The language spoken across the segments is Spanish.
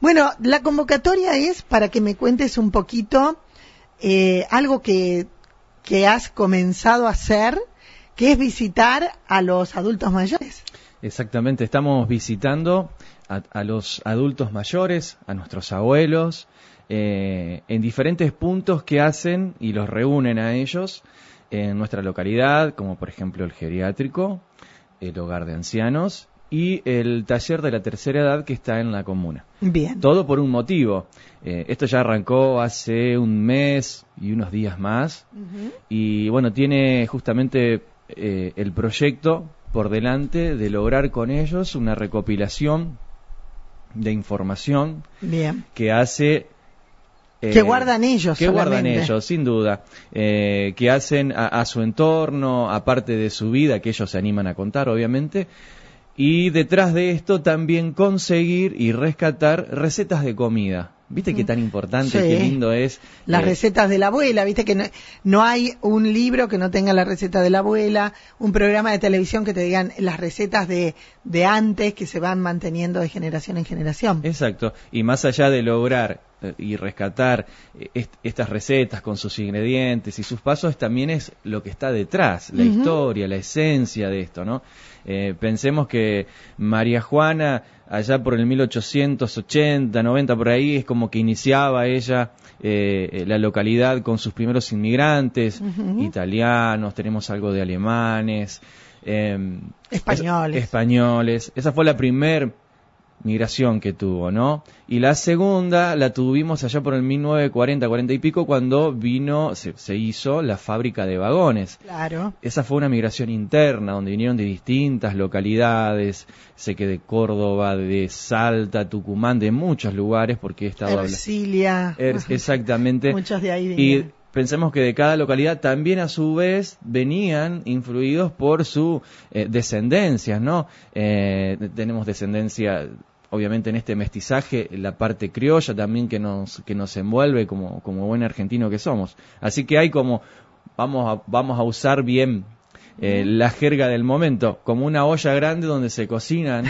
Bueno, la convocatoria es para que me cuentes un poquito eh, algo que, que has comenzado a hacer, que es visitar a los adultos mayores. Exactamente, estamos visitando a, los adultos mayores, a nuestros abuelos, eh, en diferentes puntos que hacen y los reúnen a ellos en nuestra localidad, como por ejemplo el geriátrico, el hogar de ancianos y el taller de la tercera edad que está en la comuna. Bien. Todo por un motivo. Eh, esto ya arrancó hace un mes y unos días más. Y bueno, tiene justamente eh, el proyecto por delante de lograr con ellos una recopilación de información Bien. que hace que eh, guardan ellos. Que guardan ellos, sin duda. Eh, que hacen a, su entorno, aparte de su vida, que ellos se animan a contar, obviamente. Y detrás de esto también conseguir y rescatar recetas de comida. ¿Viste qué tan importante, qué lindo es? Las eh, recetas de la abuela, ¿viste que no, hay un libro que no tenga la receta de la abuela, un programa de televisión que te digan las recetas de, de antes que se van manteniendo de generación en generación? Exacto, y más allá de lograr y rescatar eh, estas recetas con sus ingredientes y sus pasos también es lo que está detrás, la historia, la esencia de esto, ¿no? Eh, pensemos que María Juana, allá por el 1880, 90, por ahí, es como que iniciaba ella la localidad con sus primeros inmigrantes, italianos, tenemos algo de alemanes, españoles. españoles. Esa fue la primer migración que tuvo, ¿no? Y la segunda la tuvimos allá por el 1940, 40 y pico, cuando vino, se, hizo la fábrica de vagones. Claro. Esa fue una migración interna, donde vinieron de distintas localidades, sé que de Córdoba, de Salta, Tucumán, de muchos lugares, porque he estado... Ercilia. exactamente. Muchos de ahí Y pensemos que de cada localidad también a su vez venían influidos por su eh, descendencia, ¿no? Eh, tenemos descendencia obviamente en este mestizaje la parte criolla también que nos, que nos envuelve como, como buen argentino que somos. Así que hay como, vamos a, vamos a usar bien eh, la jerga del momento, como una olla grande donde se cocinan.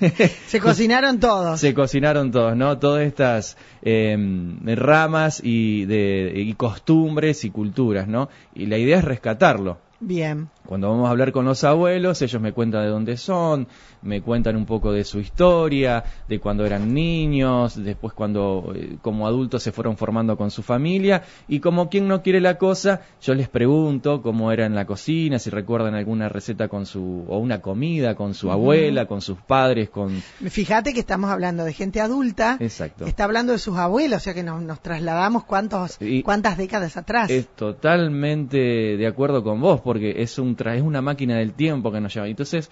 se cocinaron todos. Se cocinaron todos, ¿no? Todas estas em, ramas y, de, y costumbres y culturas, ¿no? Y la idea es rescatarlo. Bien. Cuando vamos a hablar con los abuelos, ellos me cuentan de dónde son, me cuentan un poco de su historia, de cuando eran niños, después cuando eh, como adultos se fueron formando con su familia y como quien no quiere la cosa, yo les pregunto cómo era en la cocina, si recuerdan alguna receta con su o una comida con su abuela, con sus padres, con Fíjate que estamos hablando de gente adulta, Exacto. está hablando de sus abuelos, o sea que nos, trasladamos cuántos cuántas décadas atrás. Es totalmente de acuerdo con vos porque es un es una máquina del tiempo que nos lleva. Entonces,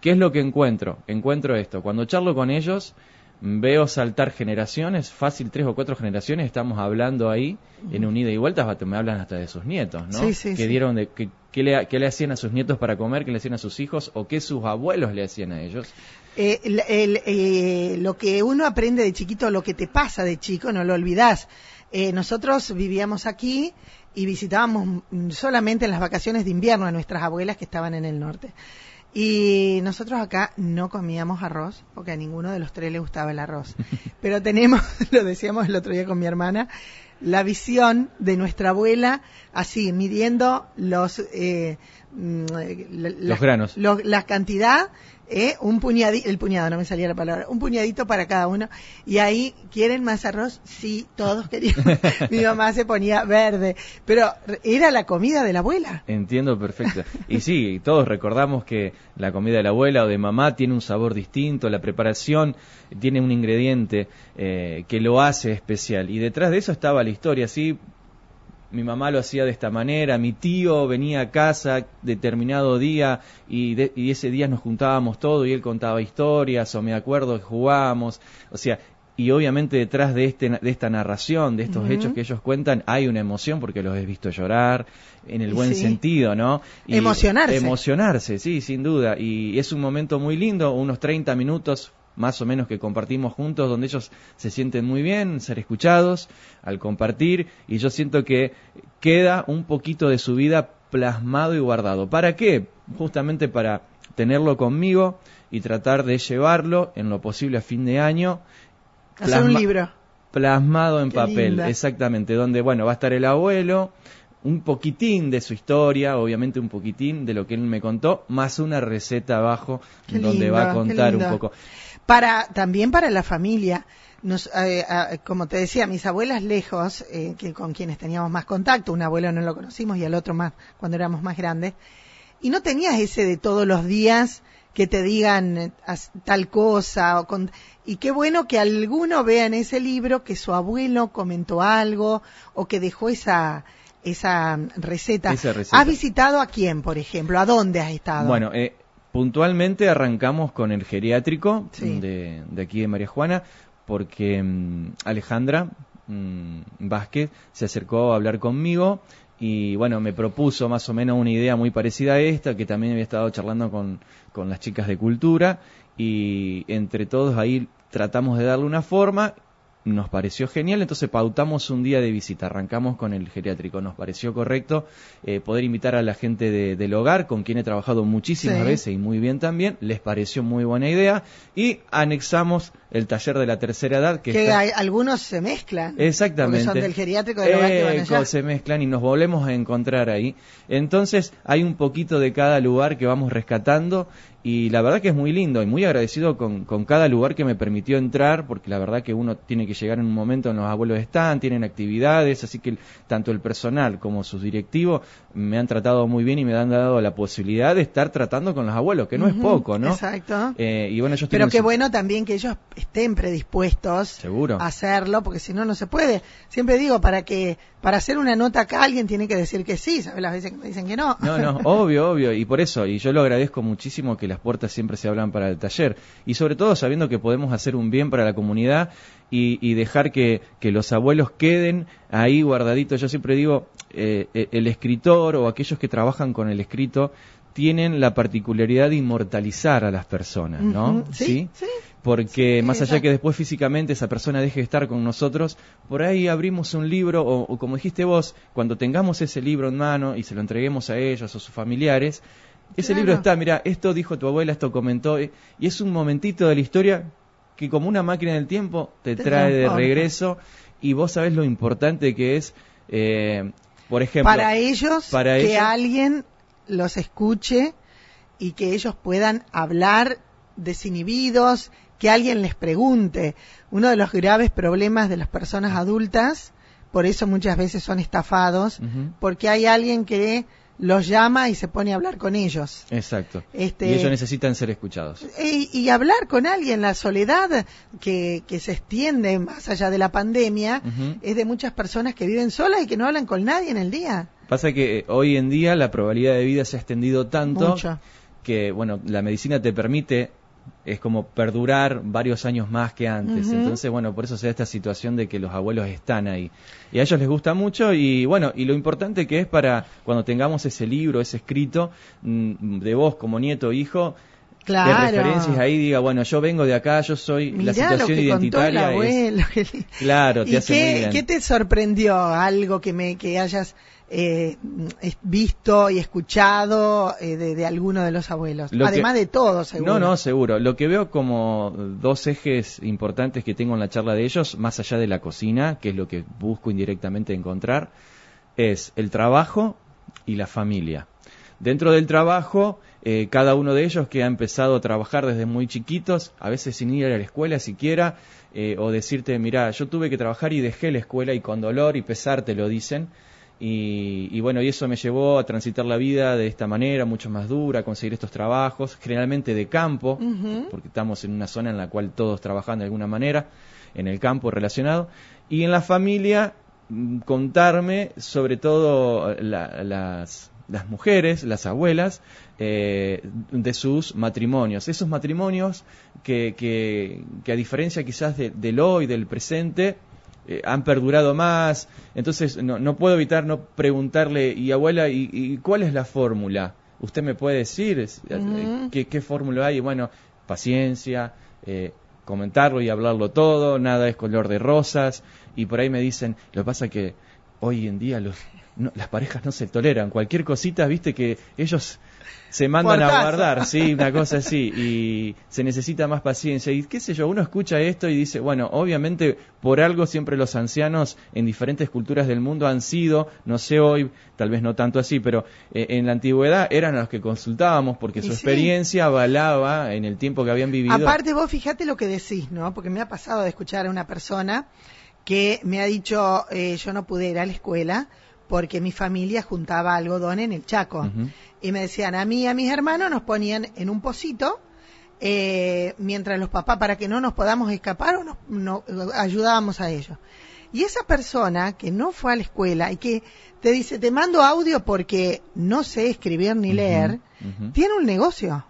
¿qué es lo que encuentro? Encuentro esto. Cuando charlo con ellos, veo saltar generaciones, fácil tres o cuatro generaciones, estamos hablando ahí en un ida y vuelta, me hablan hasta de sus nietos, ¿no? Sí, sí, que dieron de, que, qué le, le, hacían a sus nietos para comer, qué le hacían a sus hijos o qué sus abuelos le hacían a ellos. Eh, eh, lo que uno aprende de chiquito, lo que te pasa de chico, no lo olvidas. Eh, nosotros vivíamos aquí y visitábamos solamente en las vacaciones de invierno a nuestras abuelas que estaban en el norte. Y nosotros acá no comíamos arroz, porque a ninguno de los tres le gustaba el arroz. Pero tenemos, lo decíamos el otro día con mi hermana, la visión de nuestra abuela así, midiendo los... Eh, mm, los granos. la cantidad ¿eh? un puñadito, el puñado, no me salía la palabra, un puñadito para cada uno. Y ahí, ¿quieren más arroz? Sí, todos querían. Mi mamá se ponía verde, pero era la comida de la abuela. Entiendo perfecto. Y sí, todos recordamos que la comida de la abuela o de mamá tiene un sabor distinto, la preparación tiene un ingrediente eh, que lo hace especial. Y detrás de eso estaba la historia, sí, mi mamá lo hacía de esta manera, mi tío venía a casa determinado día y, ese día nos juntábamos todo y él contaba historias o me acuerdo que jugábamos, o sea, y obviamente detrás de, este, de esta narración, de estos hechos que ellos cuentan, hay una emoción porque los he visto llorar, en el buen sentido, ¿no? emocionarse. Emocionarse, sí, sin duda. Y es un momento muy lindo, unos 30 minutos más o menos que compartimos juntos, donde ellos se sienten muy bien, ser escuchados al compartir, y yo siento que queda un poquito de su vida plasmado y guardado. ¿Para qué? Justamente para tenerlo conmigo y tratar de llevarlo en lo posible a fin de año Hacer un libro. plasmado en Qué papel, linda. exactamente, donde bueno, va a estar el abuelo, un poquitín de su historia, obviamente un poquitín de lo que él me contó, más una receta abajo Qué donde va a contar un poco. Para, también para la familia. Nos, eh, como te decía, mis abuelas lejos, eh, que con quienes teníamos más contacto, un abuelo no lo conocimos y al otro más cuando éramos más grandes, y no tenías ese de todos los días que te digan eh, tal cosa o con- y qué bueno que alguno vea en ese libro que su abuelo comentó algo o que dejó esa esa receta. Esa receta. ¿Has visitado a quién, por ejemplo? ¿A dónde has estado? Bueno, eh, puntualmente arrancamos con el geriátrico Sí. de, de aquí de María Juana, porque mm, Alejandra mm, Vázquez se acercó a hablar conmigo y bueno, me propuso más o menos una idea muy parecida a esta, que también había estado charlando con, con las chicas de cultura y entre todos ahí tratamos de darle una forma nos pareció genial, entonces pautamos un día de visita, arrancamos con el geriátrico, nos pareció correcto eh, poder invitar a la gente de- del hogar, con quien he trabajado muchísimas Sí. veces y muy bien también, les pareció muy buena idea, y anexamos el taller de la tercera edad, que, que está- hay- algunos se mezclan. Exactamente. Porque son del geriátrico del hogar que van Eco, allá. se mezclan y nos volvemos a encontrar ahí. Entonces hay un poquito de cada lugar que vamos rescatando y la verdad que es muy lindo y muy agradecido con, con cada lugar que me permitió entrar porque la verdad que uno tiene que llegar en un momento en los abuelos están, tienen actividades, así que tanto el personal como sus directivos me han tratado muy bien y me han dado la posibilidad de estar tratando con los abuelos, que no es poco, ¿no? Exacto. Eh, y bueno, yo estoy Pero qué bueno también que ellos estén predispuestos Seguro. a hacerlo, porque si no, no se puede. Siempre digo, para que para hacer una nota acá alguien tiene que decir que sí, ¿sabes? Las veces que me dicen que no. No, no, obvio, obvio, y por eso, y yo lo agradezco muchísimo que las puertas siempre se abran para el taller, y sobre todo sabiendo que podemos hacer un bien para la comunidad y, y dejar que, que los abuelos queden ahí guardaditos. Yo siempre digo, eh, eh, el escritor o aquellos que trabajan con el escrito tienen la particularidad de inmortalizar a las personas, ¿no? Sí, sí. Porque Sí, más allá que después físicamente esa persona deje de estar con nosotros, por ahí abrimos un libro o, o como dijiste vos, cuando tengamos ese libro en mano y se lo entreguemos a ellos o sus familiares, ese Claro. libro está, mira, esto dijo tu abuela, esto comentó, eh, y es un momentito de la historia que como una máquina del tiempo te Te trae de regreso y vos sabés lo importante que es, eh, por ejemplo, para ellos, para que ellos- alguien los escuche y que ellos puedan hablar desinhibidos, que alguien les pregunte. Uno de los graves problemas de las personas adultas, por eso muchas veces son estafados, porque hay alguien que los llama y se pone a hablar con ellos. Exacto. Este- Y ellos necesitan ser escuchados. Y, y hablar con alguien, la soledad que, que se extiende más allá de la pandemia, es de muchas personas que viven solas y que no hablan con nadie en el día. Pasa que eh, hoy en día la probabilidad de vida se ha extendido tanto Mucho. que, bueno, la medicina te permite, es como perdurar varios años más que antes. Entonces, bueno, por eso se da esta situación de que los abuelos están ahí. Y a ellos les gusta mucho y, bueno, y lo importante que es para cuando tengamos ese libro, ese escrito, mm, de vos como nieto o hijo, Claro. de referencias ahí diga, bueno, yo vengo de acá, yo soy, Mirá la situación lo que contó el identitaria es... Claro, te ¿Y hace muy qué, bien. qué te sorprendió? Algo que me que hayas eh, es- visto y escuchado eh, de, de alguno de los abuelos. Lo que- Además de todo, seguro. No, no, seguro. Lo que veo como dos ejes importantes que tengo en la charla de ellos, más allá de la cocina, que es lo que busco indirectamente encontrar, es el trabajo y la familia. Dentro del trabajo, eh, cada uno de ellos que ha empezado a trabajar desde muy chiquitos, a veces sin ir a la escuela siquiera, eh, o decirte, mira, yo tuve que trabajar y dejé la escuela y con dolor y pesar te lo dicen. Y, y bueno, y eso me llevó a transitar la vida de esta manera, mucho más dura, a conseguir estos trabajos, generalmente de campo, porque estamos en una zona en la cual todos trabajan de alguna manera, en el campo relacionado. Y en la familia, mm, contarme sobre todo la- las, las mujeres, las abuelas, eh, de sus matrimonios. Esos matrimonios que, que, que a diferencia quizás de- del hoy, del presente, eh, han perdurado más. Entonces, no, no puedo evitar no preguntarle, y abuela, ¿y, y cuál es la fórmula? ¿Usted me puede decir eh, qué, qué fórmula hay? Bueno, paciencia, eh, comentarlo y hablarlo todo, nada es color de rosas. Y por ahí me dicen, lo que pasa que hoy en día los, las parejas no se toleran. Cualquier cosita, viste que ellos se mandan a guardar, sí, una cosa así, y se necesita más paciencia. Y qué sé yo, uno escucha esto y dice, bueno, obviamente por algo siempre los ancianos en diferentes culturas del mundo han sido, no sé hoy, tal vez no tanto así, pero eh, en la antigüedad eran los que consultábamos porque su experiencia avalaba en el tiempo que habían vivido. Aparte vos fíjate lo que decís, ¿no? Porque me ha pasado de escuchar a una persona que me ha dicho, eh, yo no pude ir a la escuela porque mi familia juntaba algodón en el Chaco. Y me decían, a mí y a mis hermanos nos ponían en un pocito, eh, mientras los papás, para que no nos podamos escapar, o nos, ayudábamos a ellos. Y esa persona que no fue a la escuela y que te dice, te mando audio porque no sé escribir ni leer, tiene un negocio.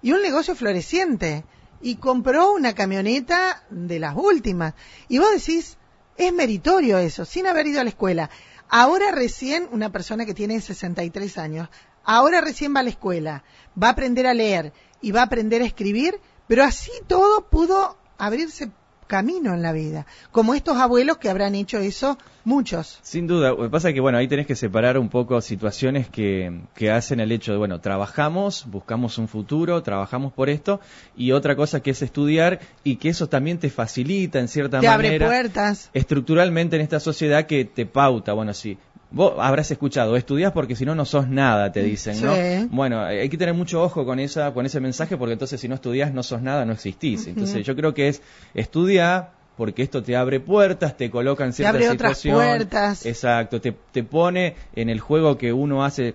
Y un negocio floreciente. Y compró una camioneta de las últimas. Y vos decís, es meritorio eso, sin haber ido a la escuela. Ahora recién una persona que tiene 63 años, ahora recién va a la escuela, va a aprender a leer y va a aprender a escribir, pero así todo pudo abrirse camino en la vida, como estos abuelos que habrán hecho eso muchos. Sin duda, lo que pasa es que bueno, ahí tenés que separar un poco situaciones que, que hacen el hecho de, bueno, trabajamos, buscamos un futuro, trabajamos por esto, y otra cosa que es estudiar y que eso también te facilita en cierta manera. Te abre puertas. Estructuralmente en esta sociedad que te pauta, bueno, sí, Vos habrás escuchado, estudias porque si no, no sos nada, te dicen, ¿no? Bueno, hay que tener mucho ojo con, esa, con ese mensaje porque entonces si no estudias, no sos nada, no existís. Entonces yo creo que es estudiar porque esto te abre puertas, te coloca en ciertas te abre Otras puertas. Exacto, te, te pone en el juego que uno hace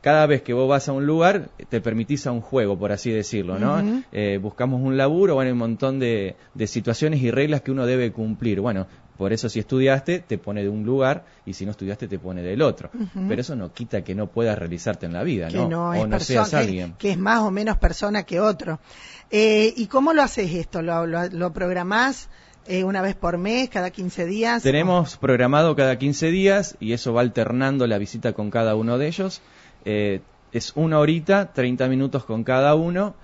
cada vez que vos vas a un lugar, te permitís a un juego, por así decirlo, ¿no? Eh, buscamos un laburo, bueno, hay un montón de, de, situaciones y reglas que uno debe cumplir. Bueno, por eso si estudiaste, te pone de un lugar y si no estudiaste, te pone del otro. Pero eso no quita que no puedas realizarte en la vida, ¿no? o no seas alguien. Que, es más o menos persona que otro. Eh, ¿Y cómo lo haces esto? ¿Lo, lo, programás? Eh, una vez por mes, cada 15 días. Tenemos programado cada 15 días y eso va alternando la visita con cada uno de ellos. Eh, es una horita, 30 minutos con cada uno.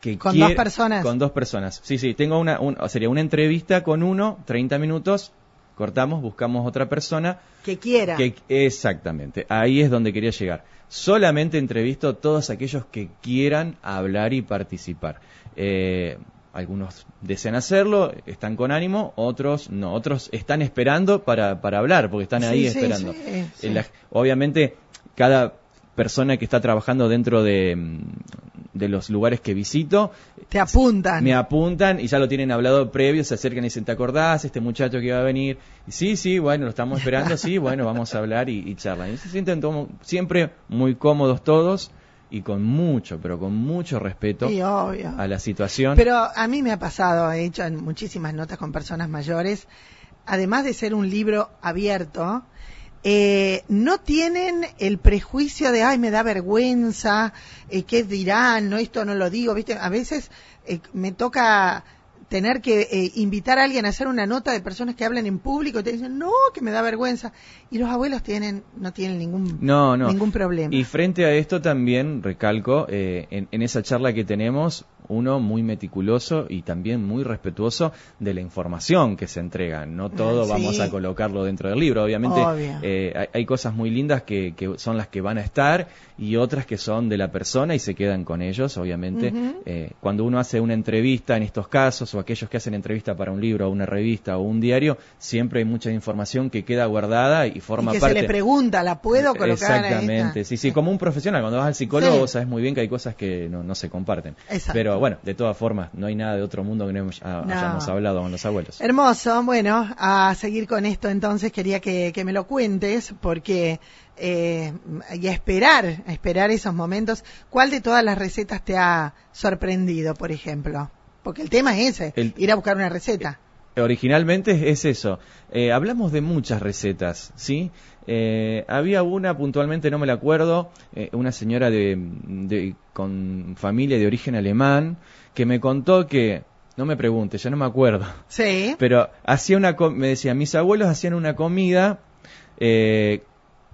Que ¿Con dos personas? Con dos personas. Sí, sí, tengo una, sería una entrevista con uno, 30 minutos, cortamos, buscamos otra persona. Que quiera. exactamente, ahí es donde quería llegar. Solamente entrevisto a todos aquellos que quieran hablar y participar. Eh, algunos desean hacerlo, están con ánimo, otros no, otros están esperando para, para hablar, porque están ahí esperando. obviamente, cada persona que está trabajando dentro de, mm, de los lugares que visito. Te apuntan. Me apuntan y ya lo tienen hablado previo, se acercan y dicen, ¿te acordás? Este muchacho que iba a venir. Y, sí, sí, bueno, lo estamos esperando, sí, bueno, vamos a hablar y, charlan. Y se sienten siempre muy cómodos todos y con mucho, pero con mucho respeto a la situación. Pero a mí me ha pasado, he hecho muchísimas notas con personas mayores, además de ser un libro abierto, eh, no tienen el prejuicio de, ay, me da vergüenza, eh, ¿qué dirán? No, esto no lo digo, ¿viste? A veces eh, me toca tener que eh, invitar a alguien a hacer una nota de personas que hablan en público y te dicen, no, que me da vergüenza. Y los abuelos tienen, no tienen ningún, no, no. ningún problema. Y frente a esto también, recalco, eh, en, en, esa charla que tenemos, uno muy meticuloso y también muy respetuoso de la información que se entrega. No todo vamos a colocarlo dentro del libro, obviamente eh, hay, hay, cosas muy lindas que, que, son las que van a estar y otras que son de la persona y se quedan con ellos, obviamente. eh, cuando uno hace una entrevista en estos casos o aquellos que hacen entrevista para un libro o una revista o un diario, siempre hay mucha información que queda guardada y forma y que parte. se le pregunta, ¿la puedo colocar? Exactamente, sí, sí, como un profesional. Cuando vas al psicólogo sabes muy bien que hay cosas que no, no se comparten. Pero bueno, de todas formas, no hay nada de otro mundo que no, hayamos hablado con los abuelos. Hermoso, bueno, a seguir con esto entonces quería que, me lo cuentes porque eh, y a esperar, a esperar esos momentos. ¿Cuál de todas las recetas te ha sorprendido, por ejemplo? Porque el tema es ese, ir a buscar una receta. Eh, originalmente es eso. Eh, hablamos de muchas recetas, ¿sí? Eh, había una, puntualmente no me la acuerdo, eh, una señora de, con familia de origen alemán, que me contó que, no me pregunte, ya no me acuerdo. Sí. Pero hacía una, me decía, mis abuelos hacían una comida, eh,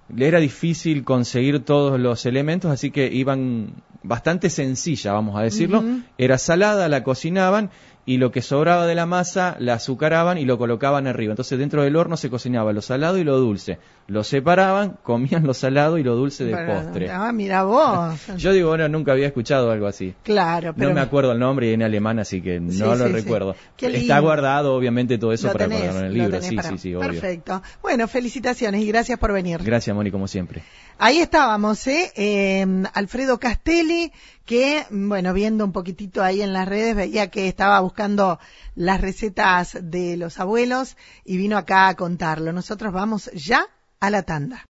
le era difícil conseguir todos los elementos, así que iban bastante sencilla, vamos a decirlo. Era salada, la cocinaban y lo que sobraba de la masa la azucaraban y lo colocaban arriba. Entonces dentro del horno se cocinaba lo salado y lo dulce. Lo separaban, comían lo salado y lo dulce de postre. Ah, mira vos. Yo digo, bueno, nunca había escuchado algo así. Claro, pero... No me acuerdo el nombre y en alemán, así que no lo recuerdo. Está guardado, obviamente, todo eso para ponerlo en el libro. Sí, sí, sí, obvio. Perfecto. Bueno, felicitaciones y gracias por venir. Gracias, Moni, como siempre. Ahí estábamos, ¿eh? ¿eh? Alfredo Castelli, que, bueno, viendo un poquitito ahí en las redes, veía que estaba buscando las recetas de los abuelos y vino acá a contarlo. Nosotros vamos ya a la tanda.